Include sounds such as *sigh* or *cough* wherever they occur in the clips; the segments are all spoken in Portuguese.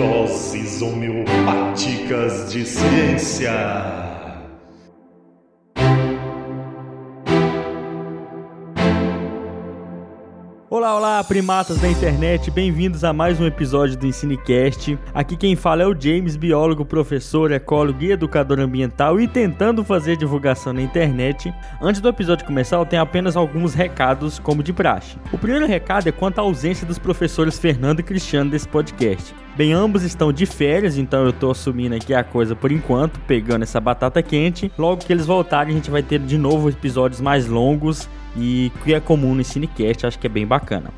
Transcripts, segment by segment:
Doses homeopáticas de ciência. Olá, olá, primatas da internet, bem-vindos a mais um episódio do EnsineCast. Aqui quem fala é o James, biólogo, professor, ecólogo e educador ambiental e tentando fazer divulgação na internet. Antes do episódio começar, eu tenho apenas alguns recados, como de praxe. O primeiro recado é quanto à ausência dos professores Fernando e Cristiano desse podcast. Bem, ambos estão de férias, então eu tô assumindo aqui a coisa por enquanto, pegando essa batata quente. Logo que eles voltarem, a gente vai ter de novo episódios mais longos e que é comum no Cinecast, acho que é bem bacana.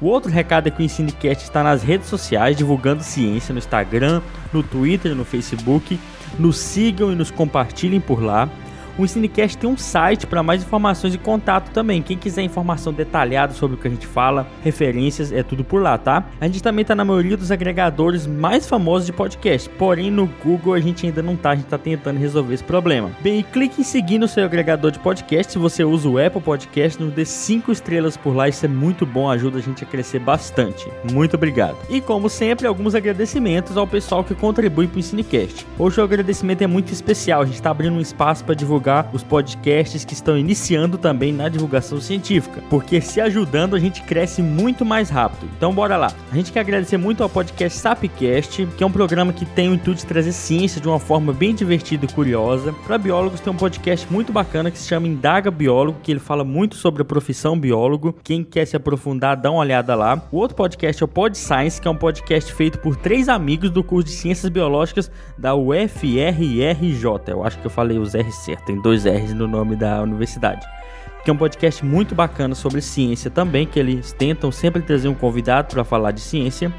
O outro recado é que o Ensinecast está nas redes sociais, divulgando ciência no Instagram, no Twitter, no Facebook. Nos sigam e nos compartilhem por lá. O Ensinecast tem um site para mais informações e contato também. Quem quiser informação detalhada sobre o que a gente fala, referências, é tudo por lá, tá? A gente também tá na maioria dos agregadores mais famosos de podcast. Porém, no Google a gente ainda não tá, a gente tá tentando resolver esse problema. Bem, clique em seguir no seu agregador de podcast. Se você usa o Apple Podcast, nos dê 5 estrelas por lá, isso é muito bom, ajuda a gente a crescer bastante. Muito obrigado. E como sempre, alguns agradecimentos ao pessoal que contribui para o Ensinecast. Hoje o agradecimento é muito especial, a gente está abrindo um espaço para divulgar divulgar os podcasts que estão iniciando também na divulgação científica, porque se ajudando a gente cresce muito mais rápido. Então bora lá. A gente quer agradecer muito ao podcast Sapcast, que é um programa que tem o intuito de trazer ciência de uma forma bem divertida e curiosa. Para biólogos tem um podcast muito bacana que se chama Indaga Biólogo, que ele fala muito sobre a profissão biólogo. Quem quer se aprofundar, dá uma olhada lá. O outro podcast é o Pod Science, que é um podcast feito por três amigos do curso de Ciências Biológicas da UFRRJ. Eu acho que eu falei os R certo, dois R's no nome da universidade. Que é um podcast muito bacana sobre ciência também, que eles tentam sempre trazer um convidado para falar de ciência.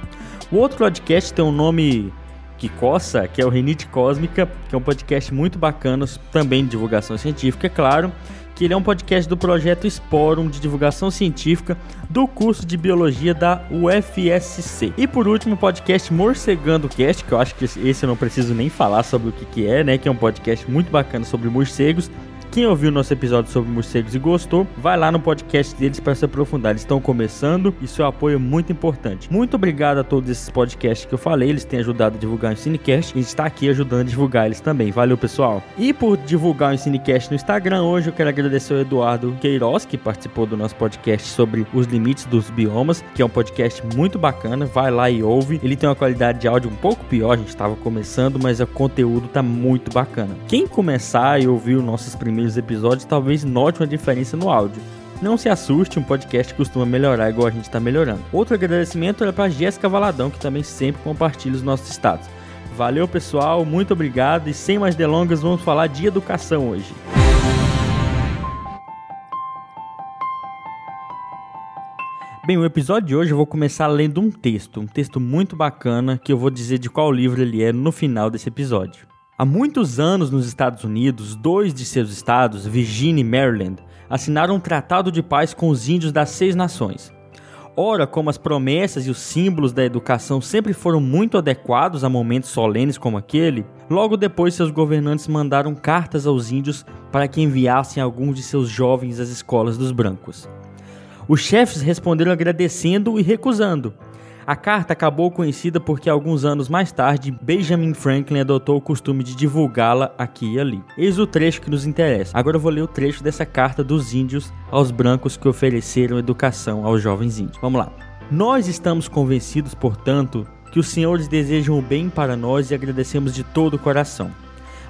O outro podcast tem um nome que coça, que é o Renite Cósmica, que é um podcast muito bacana, também de divulgação científica, é claro, que ele é um podcast do projeto Sporum de divulgação científica do curso de biologia da UFSC. E por último, o podcast Morcegando Cast, que eu acho que esse eu não preciso nem falar sobre o que, que é, né? Que é um podcast muito bacana sobre morcegos quem ouviu nosso episódio sobre morcegos e gostou, vai lá no podcast deles para se aprofundar. Eles estão começando e seu apoio é muito importante. Muito obrigado a todos esses podcasts que eu falei, eles têm ajudado a divulgar o Cinecast e a gente está aqui ajudando a divulgar eles também. Valeu, pessoal. E por divulgar o Cinecast no Instagram, hoje eu quero agradecer ao Eduardo Queiroz, que participou do nosso podcast sobre os limites dos biomas, que é um podcast muito bacana. Vai lá e ouve. Ele tem uma qualidade de áudio um pouco pior, a gente estava começando, mas o conteúdo tá muito bacana. Quem começar e ouvir os nossos primeiros primeiros episódios, talvez note uma diferença no áudio. Não se assuste, um podcast costuma melhorar igual a gente está melhorando. Outro agradecimento é para Jéssica Valadão, que também sempre compartilha os nossos status. Valeu, pessoal, muito obrigado e sem mais delongas, vamos falar de educação hoje. Bem, o episódio de hoje eu vou começar lendo um texto, um texto muito bacana que eu vou dizer de qual livro ele é no final desse episódio. Há muitos anos nos Estados Unidos, dois de seus estados, Virginia e Maryland, assinaram um tratado de paz com os índios das seis nações. Ora, como as promessas e os símbolos da educação sempre foram muito adequados a momentos solenes como aquele, logo depois seus governantes mandaram cartas aos índios para que enviassem alguns de seus jovens às escolas dos brancos. Os chefes responderam agradecendo e recusando, a carta acabou conhecida porque alguns anos mais tarde Benjamin Franklin adotou o costume de divulgá-la aqui e ali. Eis o trecho que nos interessa. Agora eu vou ler o trecho dessa carta dos índios aos brancos que ofereceram educação aos jovens índios. Vamos lá. Nós estamos convencidos, portanto, que os senhores desejam o bem para nós e agradecemos de todo o coração.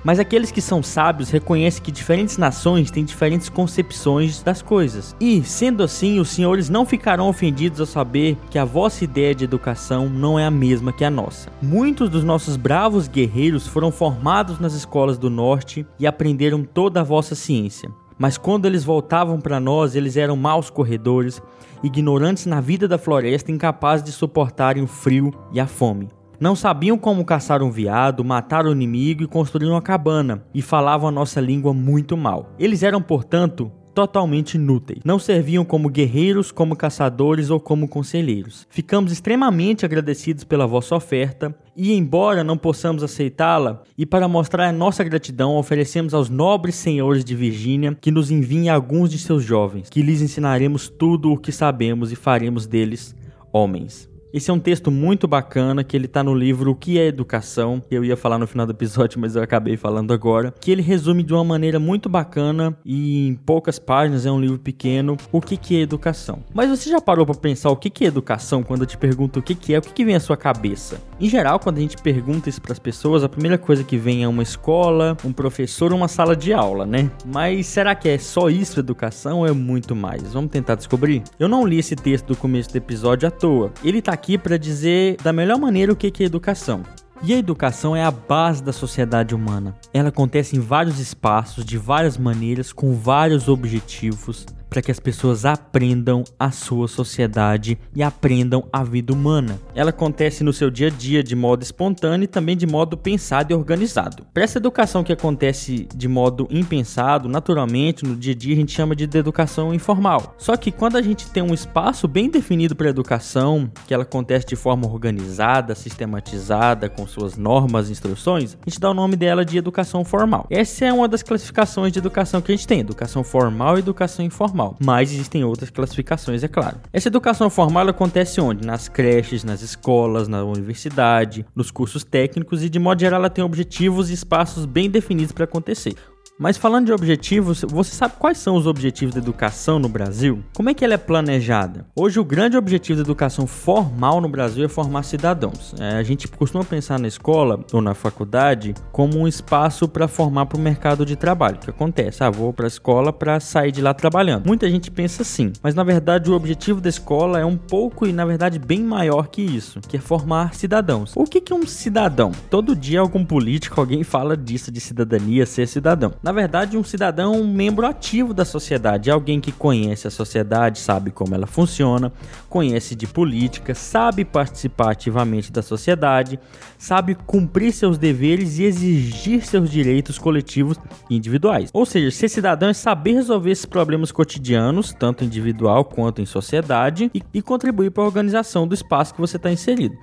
Mas aqueles que são sábios reconhecem que diferentes nações têm diferentes concepções das coisas. E, sendo assim, os senhores não ficarão ofendidos ao saber que a vossa ideia de educação não é a mesma que a nossa. Muitos dos nossos bravos guerreiros foram formados nas escolas do norte e aprenderam toda a vossa ciência. Mas quando eles voltavam para nós, eles eram maus corredores, ignorantes na vida da floresta, incapazes de suportarem o frio e a fome. Não sabiam como caçar um veado, matar o inimigo e construir uma cabana, e falavam a nossa língua muito mal. Eles eram, portanto, totalmente inúteis. Não serviam como guerreiros, como caçadores ou como conselheiros. Ficamos extremamente agradecidos pela vossa oferta e, embora não possamos aceitá-la, e para mostrar nossa gratidão, oferecemos aos nobres senhores de Virgínia que nos enviem alguns de seus jovens, que lhes ensinaremos tudo o que sabemos e faremos deles homens. Esse é um texto muito bacana que ele tá no livro O que é educação. Eu ia falar no final do episódio, mas eu acabei falando agora. Que ele resume de uma maneira muito bacana e em poucas páginas, é um livro pequeno, o que que é educação. Mas você já parou para pensar o que que é educação quando eu te pergunto o que que é, o que que vem à sua cabeça? Em geral, quando a gente pergunta isso para as pessoas, a primeira coisa que vem é uma escola, um professor, uma sala de aula, né? Mas será que é só isso educação ou é muito mais? Vamos tentar descobrir? Eu não li esse texto do começo do episódio à toa. Ele tá aqui para dizer da melhor maneira o que é educação. E a educação é a base da sociedade humana. Ela acontece em vários espaços, de várias maneiras, com vários objetivos, para que as pessoas aprendam a sua sociedade e aprendam a vida humana. Ela acontece no seu dia a dia de modo espontâneo e também de modo pensado e organizado. Para essa educação que acontece de modo impensado, naturalmente, no dia a dia, a gente chama de educação informal. Só que quando a gente tem um espaço bem definido para a educação, que ela acontece de forma organizada, sistematizada, com suas normas e instruções, a gente dá o nome dela de educação formal. Essa é uma das classificações de educação que a gente tem: educação formal e educação informal formal, mas existem outras classificações, é claro. Essa educação formal acontece onde? Nas creches, nas escolas, na universidade, nos cursos técnicos e de modo geral ela tem objetivos e espaços bem definidos para acontecer. Mas falando de objetivos, você sabe quais são os objetivos da educação no Brasil? Como é que ela é planejada? Hoje o grande objetivo da educação formal no Brasil é formar cidadãos. É, a gente costuma pensar na escola ou na faculdade como um espaço para formar para o mercado de trabalho. O que acontece? Ah, vou para a escola para sair de lá trabalhando. Muita gente pensa assim, mas na verdade o objetivo da escola é um pouco e na verdade bem maior que isso, que é formar cidadãos. O que é um cidadão? Todo dia algum político, alguém fala disso de cidadania, ser cidadão. Na verdade, um cidadão é um membro ativo da sociedade, alguém que conhece a sociedade, sabe como ela funciona, conhece de política, sabe participar ativamente da sociedade, sabe cumprir seus deveres e exigir seus direitos coletivos e individuais. Ou seja, ser cidadão é saber resolver esses problemas cotidianos, tanto individual quanto em sociedade, e, e contribuir para a organização do espaço que você está inserido.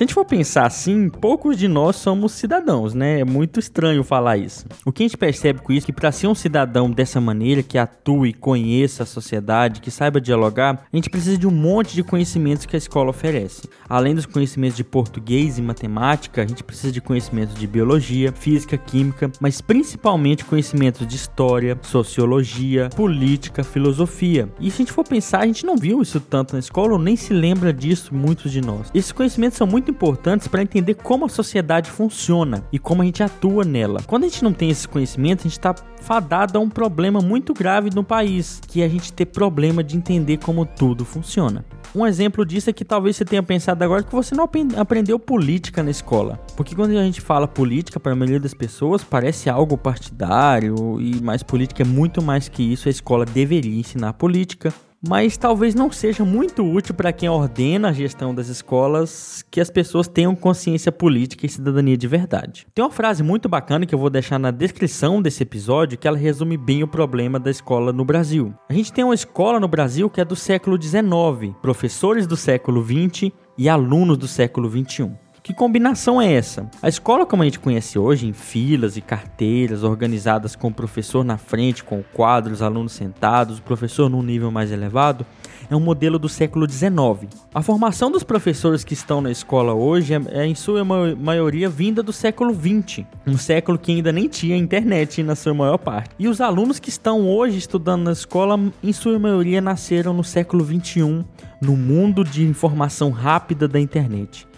Se a gente for pensar assim, poucos de nós somos cidadãos, né? É muito estranho falar isso. O que a gente percebe com isso é que para ser um cidadão dessa maneira, que atue, conheça a sociedade, que saiba dialogar, a gente precisa de um monte de conhecimentos que a escola oferece. Além dos conhecimentos de português e matemática, a gente precisa de conhecimentos de biologia, física, química, mas principalmente conhecimentos de história, sociologia, política, filosofia. E se a gente for pensar, a gente não viu isso tanto na escola ou nem se lembra disso muitos de nós. Esses conhecimentos são muito importantes para entender como a sociedade funciona e como a gente atua nela. Quando a gente não tem esse conhecimento, a gente está fadado a um problema muito grave no país, que é a gente ter problema de entender como tudo funciona. Um exemplo disso é que talvez você tenha pensado agora que você não aprendeu política na escola. Porque quando a gente fala política, para a maioria das pessoas, parece algo partidário e mais política é muito mais que isso. A escola deveria ensinar política, mas talvez não seja muito útil para quem ordena a gestão das escolas que as pessoas tenham consciência política e cidadania de verdade. Tem uma frase muito bacana que eu vou deixar na descrição desse episódio que ela resume bem o problema da escola no Brasil. A gente tem uma escola no Brasil que é do século XIX, professores do século XX e alunos do século XXI. Que combinação é essa? A escola, como a gente conhece hoje, em filas e carteiras, organizadas com o professor na frente, com o quadro, os alunos sentados, o professor num nível mais elevado, é um modelo do século XIX. A formação dos professores que estão na escola hoje é, é em sua maioria vinda do século XX, um século que ainda nem tinha internet na sua maior parte. E os alunos que estão hoje estudando na escola, em sua maioria, nasceram no século XXI, no mundo de informação rápida da internet.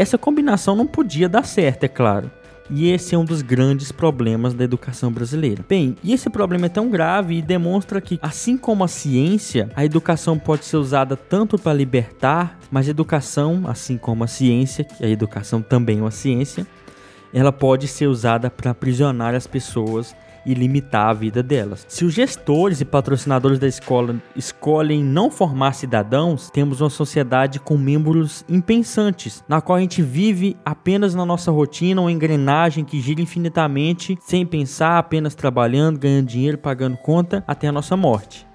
Essa combinação não podia dar certo, é claro. E esse é um dos grandes problemas da educação brasileira. Bem, e esse problema é tão grave e demonstra que, assim como a ciência, a educação pode ser usada tanto para libertar, mas a educação, assim como a ciência, que a educação também é uma ciência, ela pode ser usada para aprisionar as pessoas e limitar a vida delas. Se os gestores e patrocinadores da escola escolhem não formar cidadãos, temos uma sociedade com membros impensantes, na qual a gente vive apenas na nossa rotina, uma engrenagem que gira infinitamente, sem pensar, apenas trabalhando, ganhando dinheiro, pagando conta, até a nossa morte.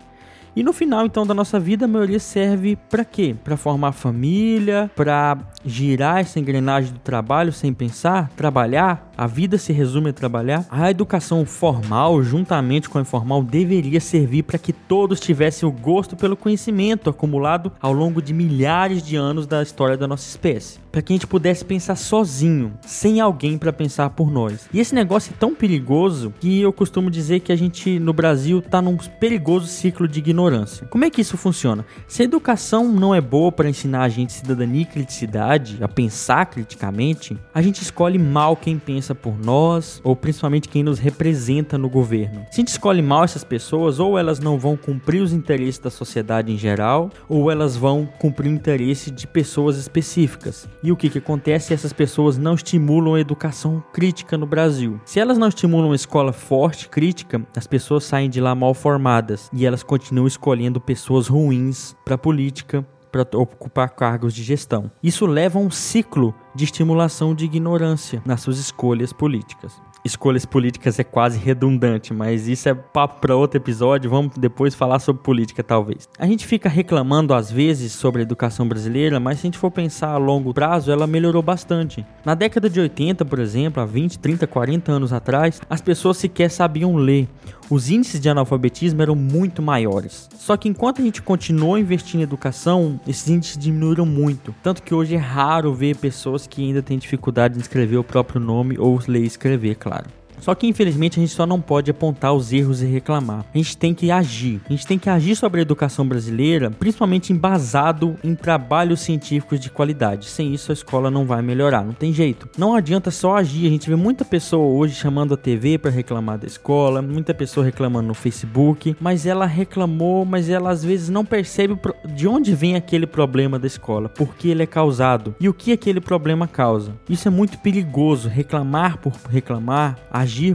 E no final, então, da nossa vida, a maioria serve para quê? Para formar família, para girar essa engrenagem do trabalho sem pensar, trabalhar. A vida se resume a trabalhar. A educação formal, juntamente com a informal, deveria servir para que todos tivessem o gosto pelo conhecimento acumulado ao longo de milhares de anos da história da nossa espécie para que a gente pudesse pensar sozinho, sem alguém para pensar por nós. E esse negócio é tão perigoso que eu costumo dizer que a gente no Brasil tá num perigoso ciclo de ignorância. Como é que isso funciona? Se a educação não é boa para ensinar a gente cidadania e criticidade, a pensar criticamente, a gente escolhe mal quem pensa por nós, ou principalmente quem nos representa no governo. Se a gente escolhe mal essas pessoas, ou elas não vão cumprir os interesses da sociedade em geral, ou elas vão cumprir o interesse de pessoas específicas. E o que, que acontece? Essas pessoas não estimulam a educação crítica no Brasil. Se elas não estimulam uma escola forte, crítica, as pessoas saem de lá mal formadas e elas continuam escolhendo pessoas ruins para política, para ocupar cargos de gestão. Isso leva a um ciclo de estimulação de ignorância nas suas escolhas políticas escolhas políticas é quase redundante, mas isso é papo para outro episódio. Vamos depois falar sobre política, talvez. A gente fica reclamando às vezes sobre a educação brasileira, mas se a gente for pensar a longo prazo, ela melhorou bastante. Na década de 80, por exemplo, há 20, 30, 40 anos atrás, as pessoas sequer sabiam ler. Os índices de analfabetismo eram muito maiores. Só que enquanto a gente continuou investindo em educação, esses índices diminuíram muito. Tanto que hoje é raro ver pessoas que ainda têm dificuldade em escrever o próprio nome ou ler e escrever, claro. Só que infelizmente a gente só não pode apontar os erros e reclamar. A gente tem que agir. A gente tem que agir sobre a educação brasileira, principalmente embasado em trabalhos científicos de qualidade. Sem isso a escola não vai melhorar, não tem jeito. Não adianta só agir. A gente vê muita pessoa hoje chamando a TV para reclamar da escola, muita pessoa reclamando no Facebook, mas ela reclamou, mas ela às vezes não percebe de onde vem aquele problema da escola, por que ele é causado e o que aquele problema causa. Isso é muito perigoso, reclamar por reclamar,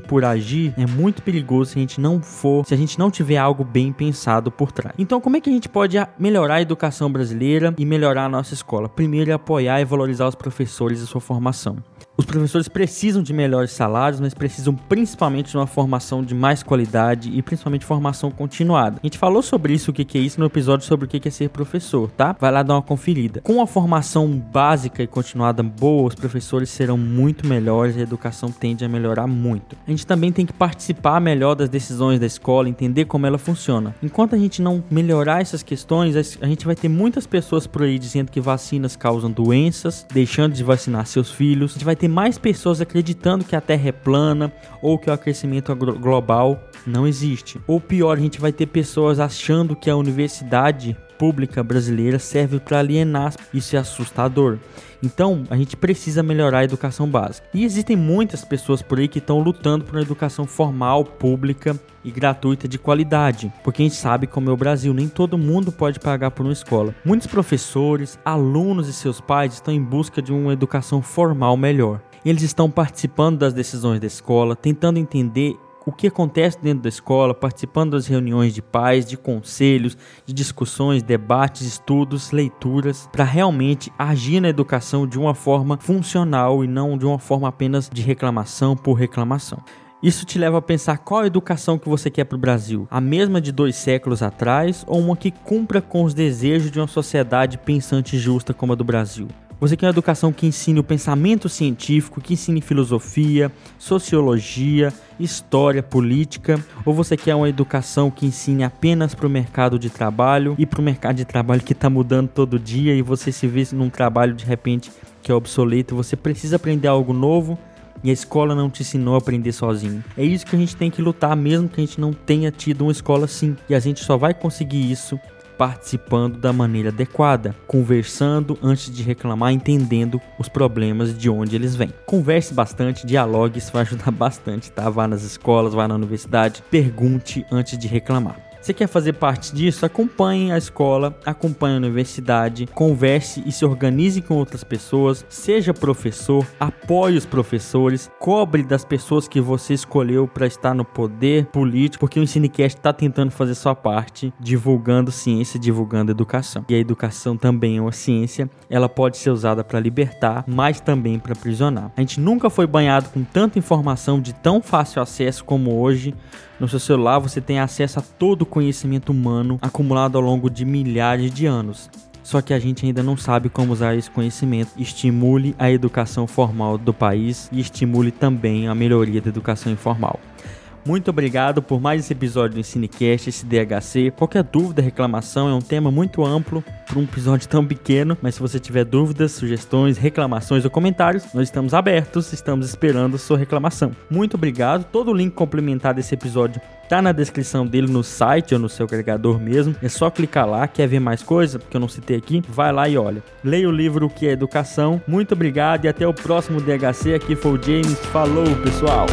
por agir é muito perigoso se a gente não for, se a gente não tiver algo bem pensado por trás. Então, como é que a gente pode melhorar a educação brasileira e melhorar a nossa escola? Primeiro é apoiar e valorizar os professores e sua formação. Os professores precisam de melhores salários, mas precisam principalmente de uma formação de mais qualidade e principalmente formação continuada. A gente falou sobre isso, o que é isso, no episódio sobre o que é ser professor, tá? Vai lá dar uma conferida. Com a formação básica e continuada boa, os professores serão muito melhores e a educação tende a melhorar muito. A gente também tem que participar melhor das decisões da escola, entender como ela funciona. Enquanto a gente não melhorar essas questões, a gente vai ter muitas pessoas por aí dizendo que vacinas causam doenças, deixando de vacinar seus filhos. A gente vai ter mais pessoas acreditando que a Terra é plana ou que o aquecimento global não existe. Ou pior, a gente vai ter pessoas achando que a universidade pública brasileira serve para alienar. Isso é assustador. Então, a gente precisa melhorar a educação básica. E existem muitas pessoas por aí que estão lutando por uma educação formal, pública e gratuita de qualidade, porque a gente sabe como é o Brasil, nem todo mundo pode pagar por uma escola. Muitos professores, alunos e seus pais estão em busca de uma educação formal melhor. Eles estão participando das decisões da escola, tentando entender o que acontece dentro da escola, participando das reuniões de pais, de conselhos, de discussões, debates, estudos, leituras, para realmente agir na educação de uma forma funcional e não de uma forma apenas de reclamação por reclamação. Isso te leva a pensar qual a educação que você quer para o Brasil: a mesma de dois séculos atrás ou uma que cumpra com os desejos de uma sociedade pensante e justa como a do Brasil? Você quer uma educação que ensine o pensamento científico, que ensine filosofia, sociologia, história, política? Ou você quer uma educação que ensine apenas para o mercado de trabalho e para o mercado de trabalho que está mudando todo dia e você se vê num trabalho de repente que é obsoleto? Você precisa aprender algo novo e a escola não te ensinou a aprender sozinho. É isso que a gente tem que lutar, mesmo que a gente não tenha tido uma escola assim. E a gente só vai conseguir isso participando da maneira adequada, conversando antes de reclamar, entendendo os problemas de onde eles vêm. Converse bastante, dialogue, isso vai ajudar *laughs* bastante, tá? Vá nas escolas, vá na universidade, pergunte antes de reclamar. Você quer fazer parte disso? Acompanhe a escola, acompanhe a universidade, converse e se organize com outras pessoas, seja professor, apoie os professores, cobre das pessoas que você escolheu para estar no poder político, porque o Ensinecast está tentando fazer sua parte, divulgando ciência, divulgando educação. E a educação também é uma ciência, ela pode ser usada para libertar, mas também para aprisionar. A gente nunca foi banhado com tanta informação de tão fácil acesso como hoje No seu celular você tem acesso a todo o conhecimento humano acumulado ao longo de milhares de anos. Só que a gente ainda não sabe como usar esse conhecimento. Estimule a educação formal do país e estimule também a melhoria da educação informal. Muito obrigado por mais esse episódio do Ensinecast, esse DHC. Qualquer dúvida, reclamação, é um tema muito amplo para um episódio tão pequeno, mas se você tiver dúvidas, sugestões, reclamações ou comentários, nós estamos abertos, estamos esperando sua reclamação. Muito obrigado. Todo o link complementar desse episódio tá na descrição dele no site ou no seu agregador mesmo. É só clicar lá, quer ver mais coisa, porque eu não citei aqui, vai lá e olha. Leia o livro O que é Educação. Muito obrigado e até o próximo DHC. Aqui foi o James. Falou, pessoal.